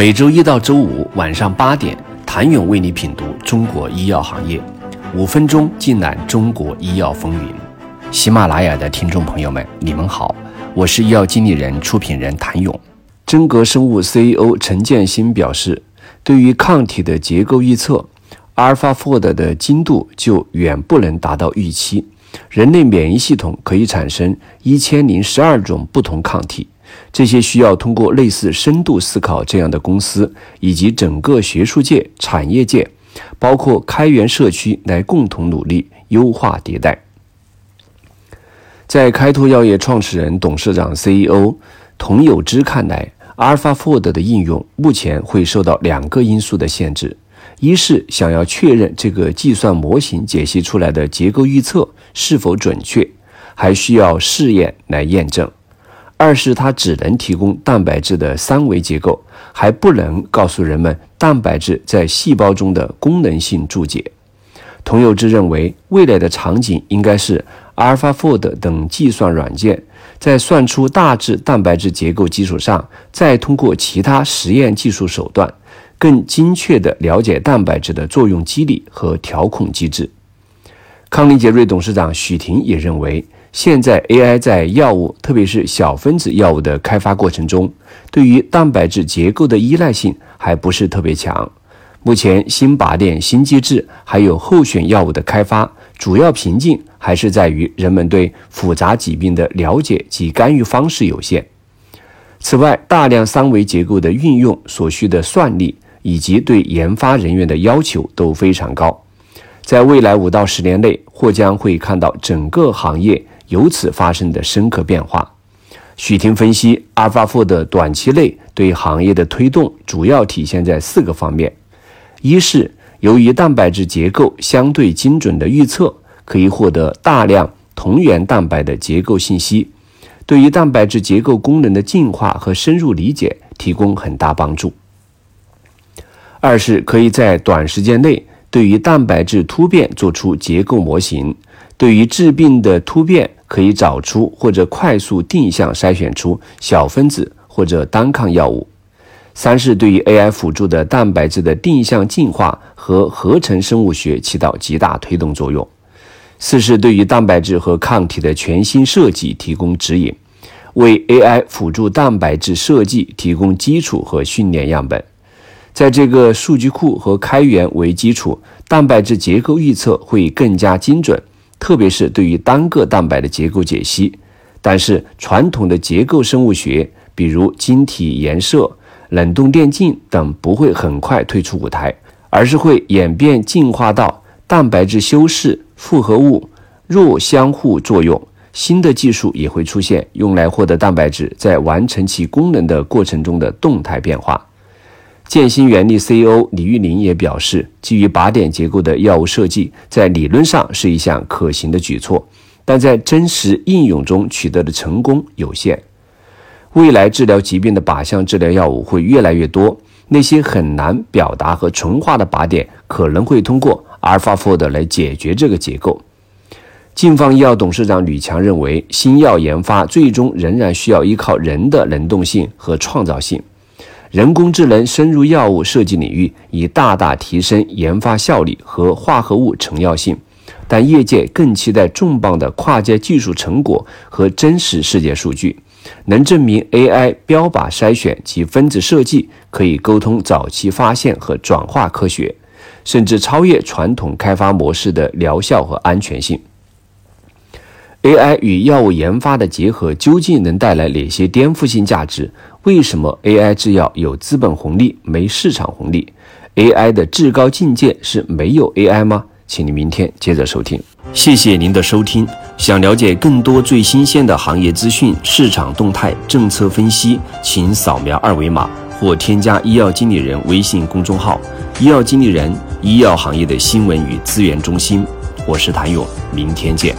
每周一到周五晚上八点，谭勇为你品读中国医药行业，五分钟尽览中国医药风云。喜马拉雅的听众朋友们，你们好，我是医药经理人、出品人谭勇。真格生物 CEO 陈建新表示，对于抗体的结构预测，AlphaFold 的精度就远不能达到预期。人类免疫系统可以产生一千零十二种不同抗体，这些需要通过类似深度思考这样的公司以及整个学术界、产业界，包括开源社区来共同努力优化迭代。在开拓药业创始人、董事长、CEO 童有之看来，AlphaFold 的应用目前会受到两个因素的限制。一是想要确认这个计算模型解析出来的结构预测是否准确，还需要试验来验证；二是它只能提供蛋白质的三维结构，还不能告诉人们蛋白质在细胞中的功能性注解。童有志认为，未来的场景应该是 AlphaFold 等计算软件在算出大致蛋白质结构基础上，再通过其他实验技术手段。更精确地了解蛋白质的作用机理和调控机制。康宁杰瑞董事长许婷也认为，现在 AI 在药物，特别是小分子药物的开发过程中，对于蛋白质结构的依赖性还不是特别强。目前，新靶点、新机制还有候选药物的开发，主要瓶颈还是在于人们对复杂疾病的了解及干预方式有限。此外，大量三维结构的运用所需的算力。以及对研发人员的要求都非常高，在未来五到十年内，或将会看到整个行业由此发生的深刻变化。许婷分析，AlphaFold 短期内对行业的推动主要体现在四个方面：一是由于蛋白质结构相对精准的预测，可以获得大量同源蛋白的结构信息，对于蛋白质结构功能的进化和深入理解提供很大帮助。二是可以在短时间内对于蛋白质突变做出结构模型，对于致病的突变可以找出或者快速定向筛选出小分子或者单抗药物。三是对于 AI 辅助的蛋白质的定向进化和合成生物学起到极大推动作用。四是对于蛋白质和抗体的全新设计提供指引，为 AI 辅助蛋白质设计提供基础和训练样本。在这个数据库和开源为基础，蛋白质结构预测会更加精准，特别是对于单个蛋白的结构解析。但是，传统的结构生物学，比如晶体颜色、冷冻电镜等，不会很快退出舞台，而是会演变进化到蛋白质修饰、复合物弱相互作用。新的技术也会出现，用来获得蛋白质在完成其功能的过程中的动态变化。建新原力 CEO 李玉林也表示，基于靶点结构的药物设计，在理论上是一项可行的举措，但在真实应用中取得的成功有限。未来治疗疾病的靶向治疗药物会越来越多，那些很难表达和纯化的靶点，可能会通过 AlphaFold 来解决这个结构。劲方医药董事长吕强认为，新药研发最终仍然需要依靠人的能动性和创造性。人工智能深入药物设计领域，已大大提升研发效率和化合物成药性，但业界更期待重磅的跨界技术成果和真实世界数据，能证明 AI 标靶筛选及分子设计可以沟通早期发现和转化科学，甚至超越传统开发模式的疗效和安全性。AI 与药物研发的结合究竟能带来哪些颠覆性价值？为什么 AI 制药有资本红利没市场红利？AI 的至高境界是没有 AI 吗？请你明天接着收听。谢谢您的收听。想了解更多最新鲜的行业资讯、市场动态、政策分析，请扫描二维码或添加医药经理人微信公众号“医药经理人”——医药行业的新闻与资源中心。我是谭勇，明天见。